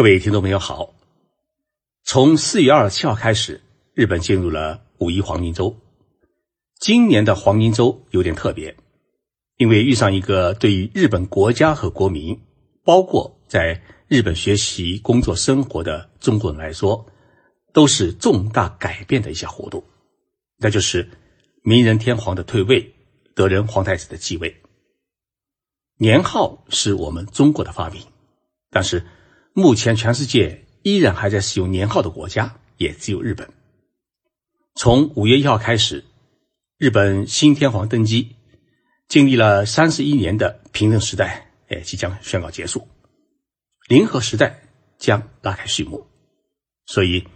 各位听众朋友好，从四月二十七号开始，日本进入了五一黄金周。今年的黄金周有点特别，因为遇上一个对于日本国家和国民，包括在日本学习、工作、生活的中国人来说，都是重大改变的一项活动，那就是明仁天皇的退位，德仁皇太子的继位。年号是我们中国的发明，但是。目前，全世界依然还在使用年号的国家也只有日本。从五月一号开始，日本新天皇登基，经历了三十一年的平成时代，哎，即将宣告结束，零和时代将拉开序幕。所以，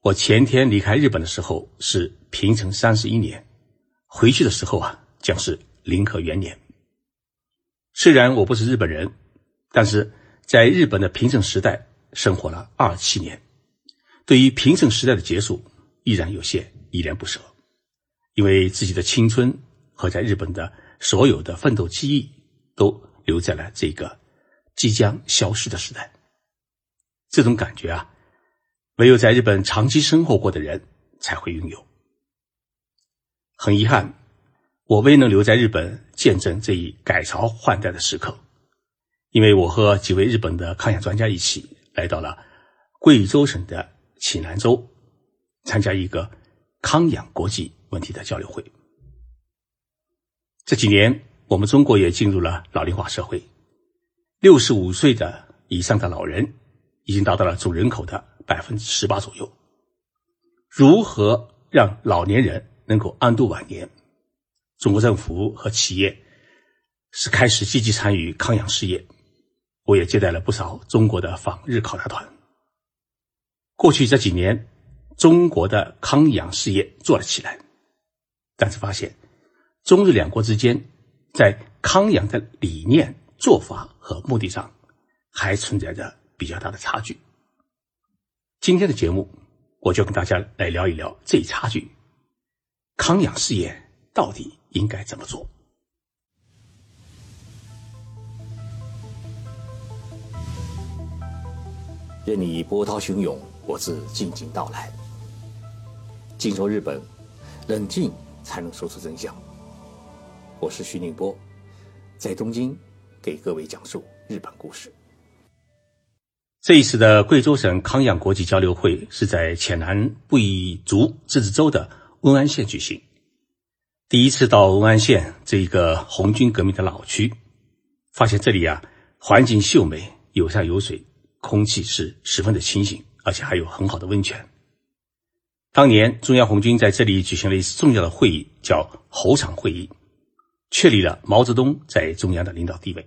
我前天离开日本的时候是平成三十一年，回去的时候啊，将是零和元年。虽然我不是日本人，但是。在日本的平成时代生活了二十七年，对于平成时代的结束，依然有些依恋不舍，因为自己的青春和在日本的所有的奋斗记忆都留在了这个即将消失的时代。这种感觉啊，唯有在日本长期生活过的人才会拥有。很遗憾，我未能留在日本见证这一改朝换代的时刻。因为我和几位日本的康养专家一起来到了贵州省的启南州，参加一个康养国际问题的交流会。这几年，我们中国也进入了老龄化社会，六十五岁的以上的老人已经达到了总人口的百分之十八左右。如何让老年人能够安度晚年？中国政府和企业是开始积极参与康养事业。我也接待了不少中国的访日考察团。过去这几年，中国的康养事业做了起来，但是发现中日两国之间在康养的理念、做法和目的上还存在着比较大的差距。今天的节目，我就跟大家来聊一聊这一差距，康养事业到底应该怎么做。任你波涛汹涌，我自静静到来。静说日本，冷静才能说出真相。我是徐宁波，在东京给各位讲述日本故事。这一次的贵州省康养国际交流会是在黔南布依族自治州的温安县举行。第一次到温安县这一个红军革命的老区，发现这里啊，环境秀美，有山有水。空气是十分的清新，而且还有很好的温泉。当年中央红军在这里举行了一次重要的会议，叫猴场会议，确立了毛泽东在中央的领导地位。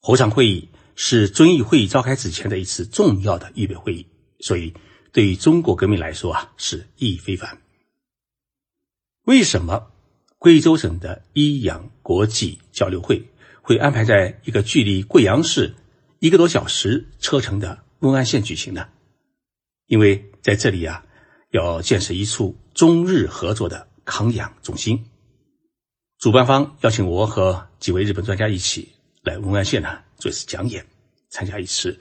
猴场会议是遵义会议召开之前的一次重要的预备会议，所以对于中国革命来说啊，是意义非凡。为什么贵州省的医养国际交流会会安排在一个距离贵阳市？一个多小时车程的温安县举行的，因为在这里啊，要建设一处中日合作的康养中心。主办方邀请我和几位日本专家一起来温安县呢做一次讲演，参加一次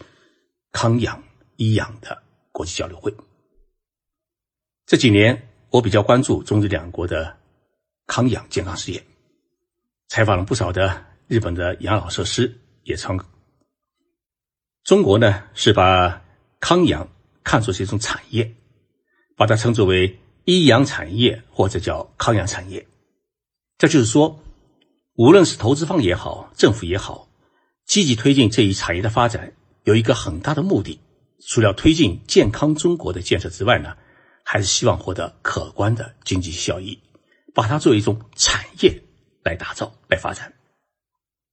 康养医养的国际交流会。这几年，我比较关注中日两国的康养健康事业，采访了不少的日本的养老设施，也参。中国呢是把康养看作是一种产业，把它称作为医养产业或者叫康养产业。这就是说，无论是投资方也好，政府也好，积极推进这一产业的发展，有一个很大的目的，除了推进健康中国的建设之外呢，还是希望获得可观的经济效益，把它作为一种产业来打造、来发展。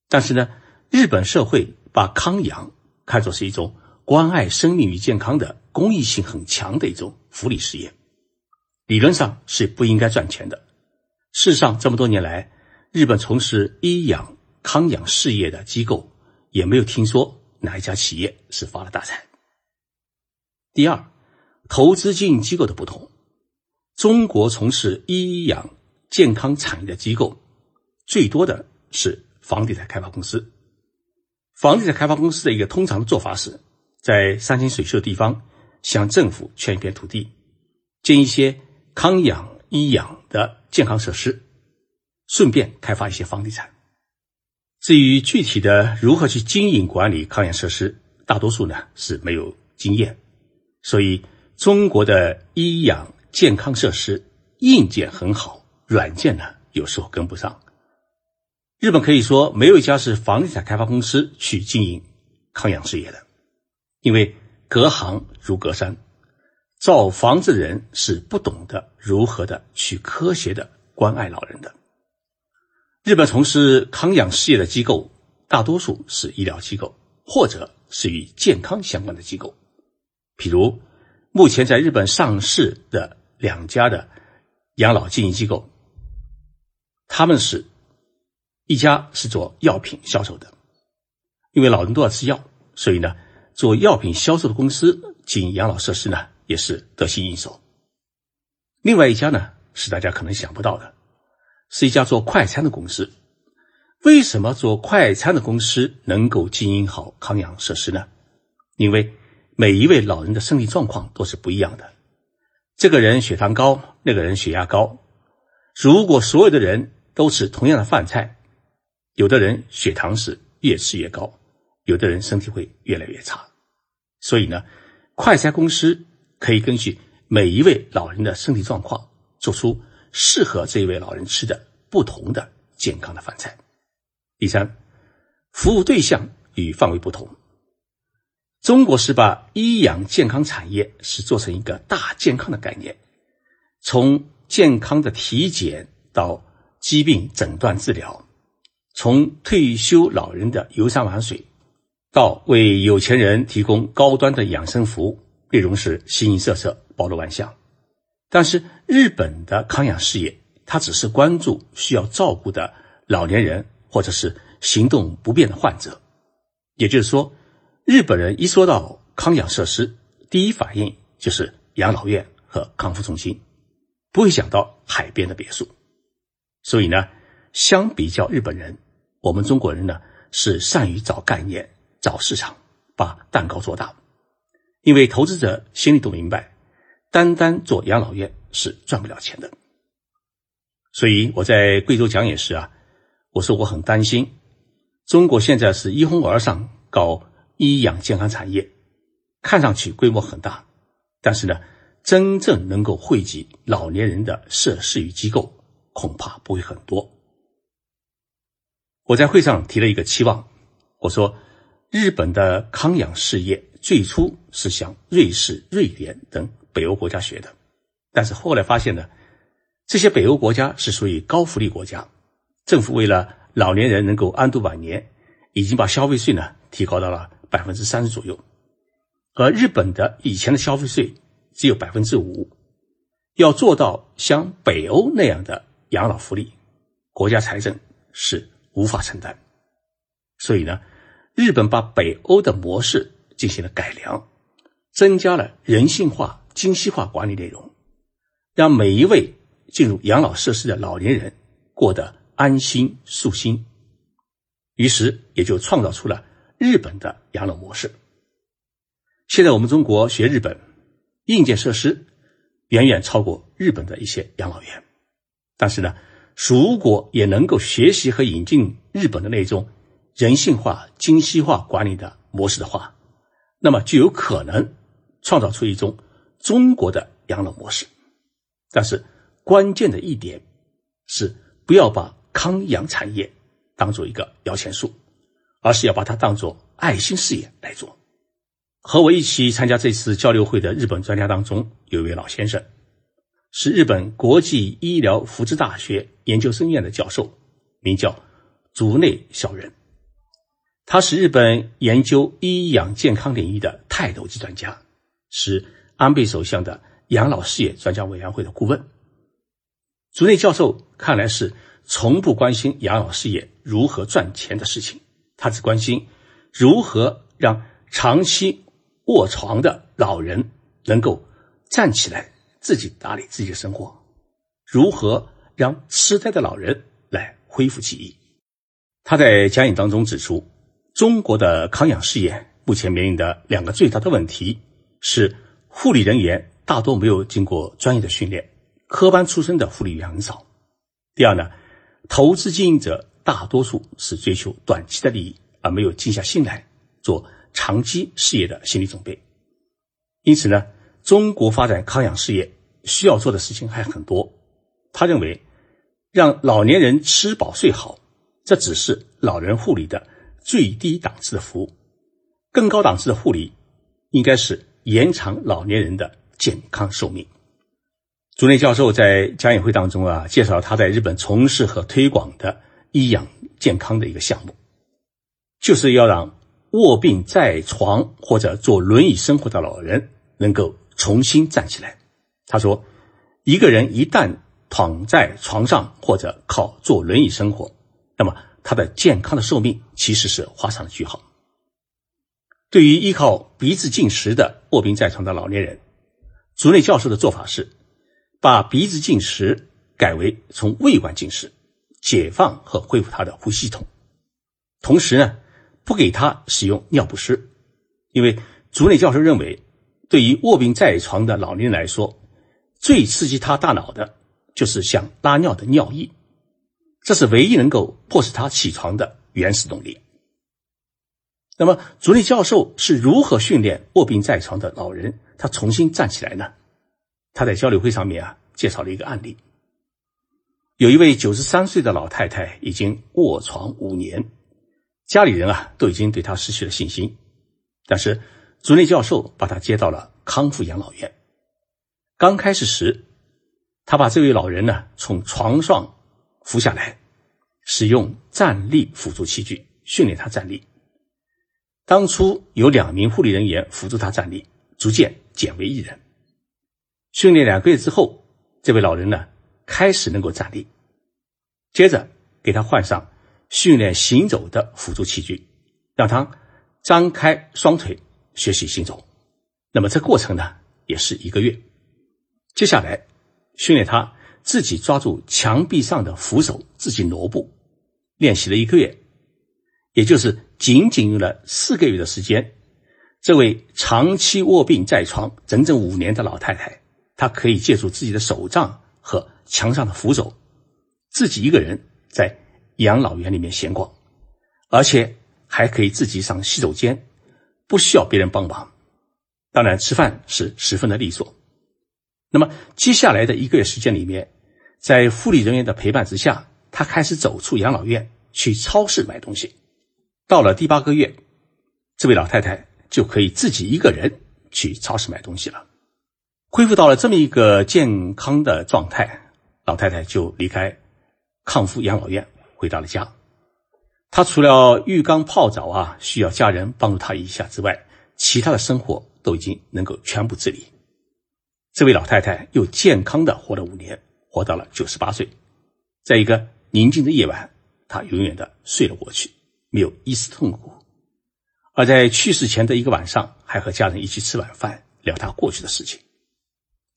但是呢，日本社会把康养看作是一种关爱生命与健康的公益性很强的一种福利事业，理论上是不应该赚钱的。事实上，这么多年来，日本从事医养康养事业的机构也没有听说哪一家企业是发了大财。第二，投资经营机构的不同，中国从事医养健康产业的机构最多的是房地产开发公司。房地产开发公司的一个通常的做法是，在山清水秀的地方向政府圈一片土地，建一些康养医养的健康设施，顺便开发一些房地产。至于具体的如何去经营管理康养设施，大多数呢是没有经验，所以中国的医养健康设施硬件很好，软件呢有时候跟不上。日本可以说没有一家是房地产开发公司去经营康养事业的，因为隔行如隔山，造房子的人是不懂得如何的去科学的关爱老人的。日本从事康养事业的机构，大多数是医疗机构或者是与健康相关的机构，譬如目前在日本上市的两家的养老经营机构，他们是。一家是做药品销售的，因为老人都要吃药，所以呢，做药品销售的公司经营养老设施呢，也是得心应手。另外一家呢，是大家可能想不到的，是一家做快餐的公司。为什么做快餐的公司能够经营好康养设施呢？因为每一位老人的身体状况都是不一样的，这个人血糖高，那个人血压高。如果所有的人都吃同样的饭菜，有的人血糖是越吃越高，有的人身体会越来越差，所以呢，快餐公司可以根据每一位老人的身体状况，做出适合这一位老人吃的不同的健康的饭菜。第三，服务对象与范围不同。中国是把医养健康产业是做成一个大健康的概念，从健康的体检到疾病诊断治疗。从退休老人的游山玩水，到为有钱人提供高端的养生服务，内容是形形色色、包罗万象。但是日本的康养事业，它只是关注需要照顾的老年人或者是行动不便的患者。也就是说，日本人一说到康养设施，第一反应就是养老院和康复中心，不会想到海边的别墅。所以呢，相比较日本人。我们中国人呢是善于找概念、找市场，把蛋糕做大。因为投资者心里都明白，单单做养老院是赚不了钱的。所以我在贵州讲演时啊，我说我很担心，中国现在是一哄而上搞医养健康产业，看上去规模很大，但是呢，真正能够惠及老年人的设施与机构，恐怕不会很多。我在会上提了一个期望，我说，日本的康养事业最初是向瑞士、瑞典等北欧国家学的，但是后来发现呢，这些北欧国家是属于高福利国家，政府为了老年人能够安度晚年，已经把消费税呢提高到了百分之三十左右，而日本的以前的消费税只有百分之五，要做到像北欧那样的养老福利，国家财政是。无法承担，所以呢，日本把北欧的模式进行了改良，增加了人性化、精细化管理内容，让每一位进入养老设施的老年人过得安心舒心，于是也就创造出了日本的养老模式。现在我们中国学日本，硬件设施远远超过日本的一些养老院，但是呢。如果也能够学习和引进日本的那种人性化、精细化管理的模式的话，那么就有可能创造出一种中国的养老模式。但是关键的一点是，不要把康养产业当做一个摇钱树，而是要把它当做爱心事业来做。和我一起参加这次交流会的日本专家当中，有一位老先生。是日本国际医疗福祉大学研究生院的教授，名叫竹内小人。他是日本研究医养健康领域的泰斗级专家，是安倍首相的养老事业专家委员会的顾问。竹内教授看来是从不关心养老事业如何赚钱的事情，他只关心如何让长期卧床的老人能够站起来。自己打理自己的生活，如何让痴呆的老人来恢复记忆？他在讲演当中指出，中国的康养事业目前面临的两个最大的问题是，护理人员大多没有经过专业的训练，科班出身的护理员很少。第二呢，投资经营者大多数是追求短期的利益，而没有静下心来做长期事业的心理准备。因此呢，中国发展康养事业需要做的事情还很多。他认为，让老年人吃饱睡好，这只是老人护理的最低档次的服务。更高档次的护理，应该是延长老年人的健康寿命。竹内教授在讲演会当中啊，介绍他在日本从事和推广的医养健康的一个项目，就是要让卧病在床或者坐轮椅生活的老人能够重新站起来。他说，一个人一旦躺在床上或者靠坐轮椅生活，那么他的健康的寿命其实是画上了句号。对于依靠鼻子进食的卧病在床的老年人，竹内教授的做法是把鼻子进食改为从胃管进食，解放和恢复他的呼吸系统。同时呢，不给他使用尿不湿，因为竹内教授认为，对于卧病在床的老年人来说，最刺激他大脑的就是想拉尿的尿意，这是唯一能够迫使他起床的原始动力。那么，竹内教授是如何训练卧病在床的老人他重新站起来呢？他在交流会上面啊介绍了一个案例：有一位九十三岁的老太太已经卧床五年，家里人啊都已经对她失去了信心。但是，竹内教授把他接到了康复养老院。刚开始时，他把这位老人呢从床上扶下来，使用站立辅助器具训练他站立。当初有两名护理人员辅助他站立，逐渐减为一人。训练两个月之后，这位老人呢开始能够站立。接着给他换上训练行走的辅助器具，让他张开双腿学习行走。那么这过程呢也是一个月。接下来训练他自己抓住墙壁上的扶手自己挪步，练习了一个月。也就是仅仅用了四个月的时间，这位长期卧病在床整整五年的老太太，她可以借助自己的手杖和墙上的扶手，自己一个人在养老院里面闲逛，而且还可以自己上洗手间，不需要别人帮忙。当然，吃饭是十分的利索。那么接下来的一个月时间里面，在护理人员的陪伴之下，她开始走出养老院去超市买东西。到了第八个月，这位老太太就可以自己一个人去超市买东西了。恢复到了这么一个健康的状态，老太太就离开康复养老院，回到了家。他除了浴缸泡澡啊需要家人帮助他一下之外，其他的生活都已经能够全部自理。这位老太太又健康的活了五年，活到了九十八岁。在一个宁静的夜晚，她永远的睡了过去。没有一丝痛苦，而在去世前的一个晚上，还和家人一起吃晚饭，聊他过去的事情。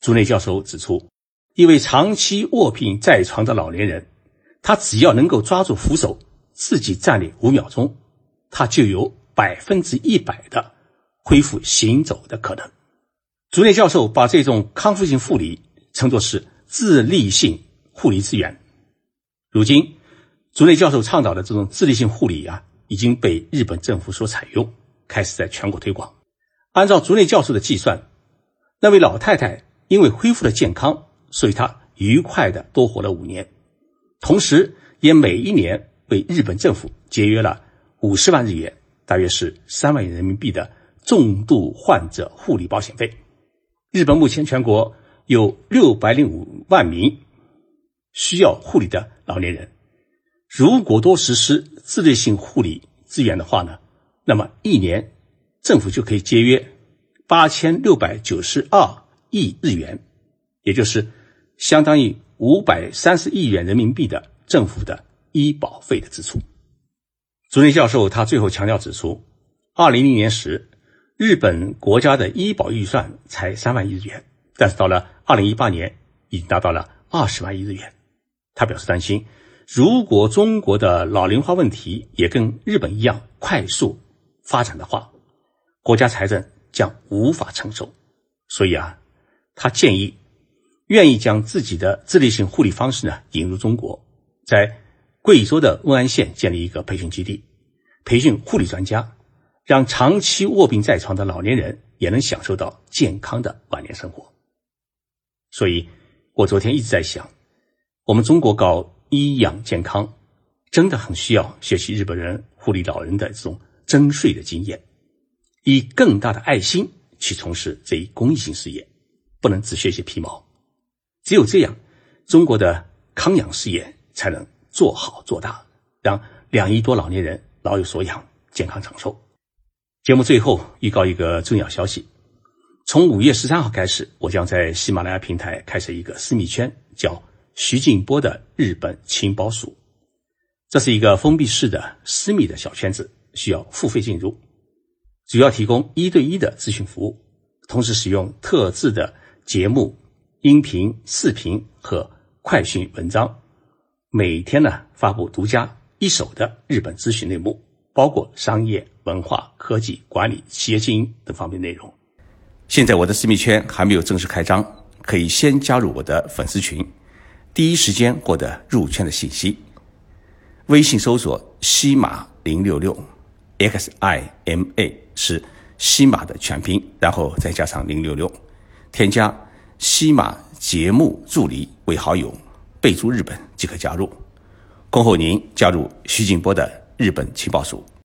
朱内教授指出，一位长期卧病在床的老年人，他只要能够抓住扶手，自己站立五秒钟，他就有百分之一百的恢复行走的可能。竹内教授把这种康复性护理称作是自立性护理资源。如今。竹内教授倡导的这种自立性护理啊，已经被日本政府所采用，开始在全国推广。按照竹内教授的计算，那位老太太因为恢复了健康，所以她愉快的多活了五年，同时也每一年为日本政府节约了五十万日元，大约是三万元人民币的重度患者护理保险费。日本目前全国有六百零五万名需要护理的老年人。如果多实施自律性护理资源的话呢，那么一年政府就可以节约八千六百九十二亿日元，也就是相当于五百三十亿元人民币的政府的医保费的支出。竹内教授他最后强调指出，二零零年时，日本国家的医保预算才三万亿日元，但是到了二零一八年，已经达到了二十万亿日元。他表示担心。如果中国的老龄化问题也跟日本一样快速发展的话，国家财政将无法承受。所以啊，他建议愿意将自己的自立性护理方式呢引入中国，在贵州的瓮安县建立一个培训基地，培训护理专家，让长期卧病在床的老年人也能享受到健康的晚年生活。所以，我昨天一直在想，我们中国搞医养健康。真的很需要学习日本人护理老人的这种征税的经验，以更大的爱心去从事这一公益性事业，不能只学习皮毛。只有这样，中国的康养事业才能做好做大，让两亿多老年人老有所养，健康长寿。节目最后预告一个重要消息：从五月十三号开始，我将在喜马拉雅平台开设一个私密圈，叫徐静波的日本情报署。这是一个封闭式的私密的小圈子，需要付费进入，主要提供一对一的咨询服务，同时使用特制的节目、音频、视频和快讯文章，每天呢发布独家一手的日本资讯内幕，包括商业、文化、科技、管理、企业经营等方面内容。现在我的私密圈还没有正式开张，可以先加入我的粉丝群，第一时间获得入圈的信息。微信搜索“西马零六六 ”，X I M A 是西马的全拼，然后再加上零六六，添加西马节目助理为好友，备注日本即可加入。恭候您加入徐静波的日本情报署。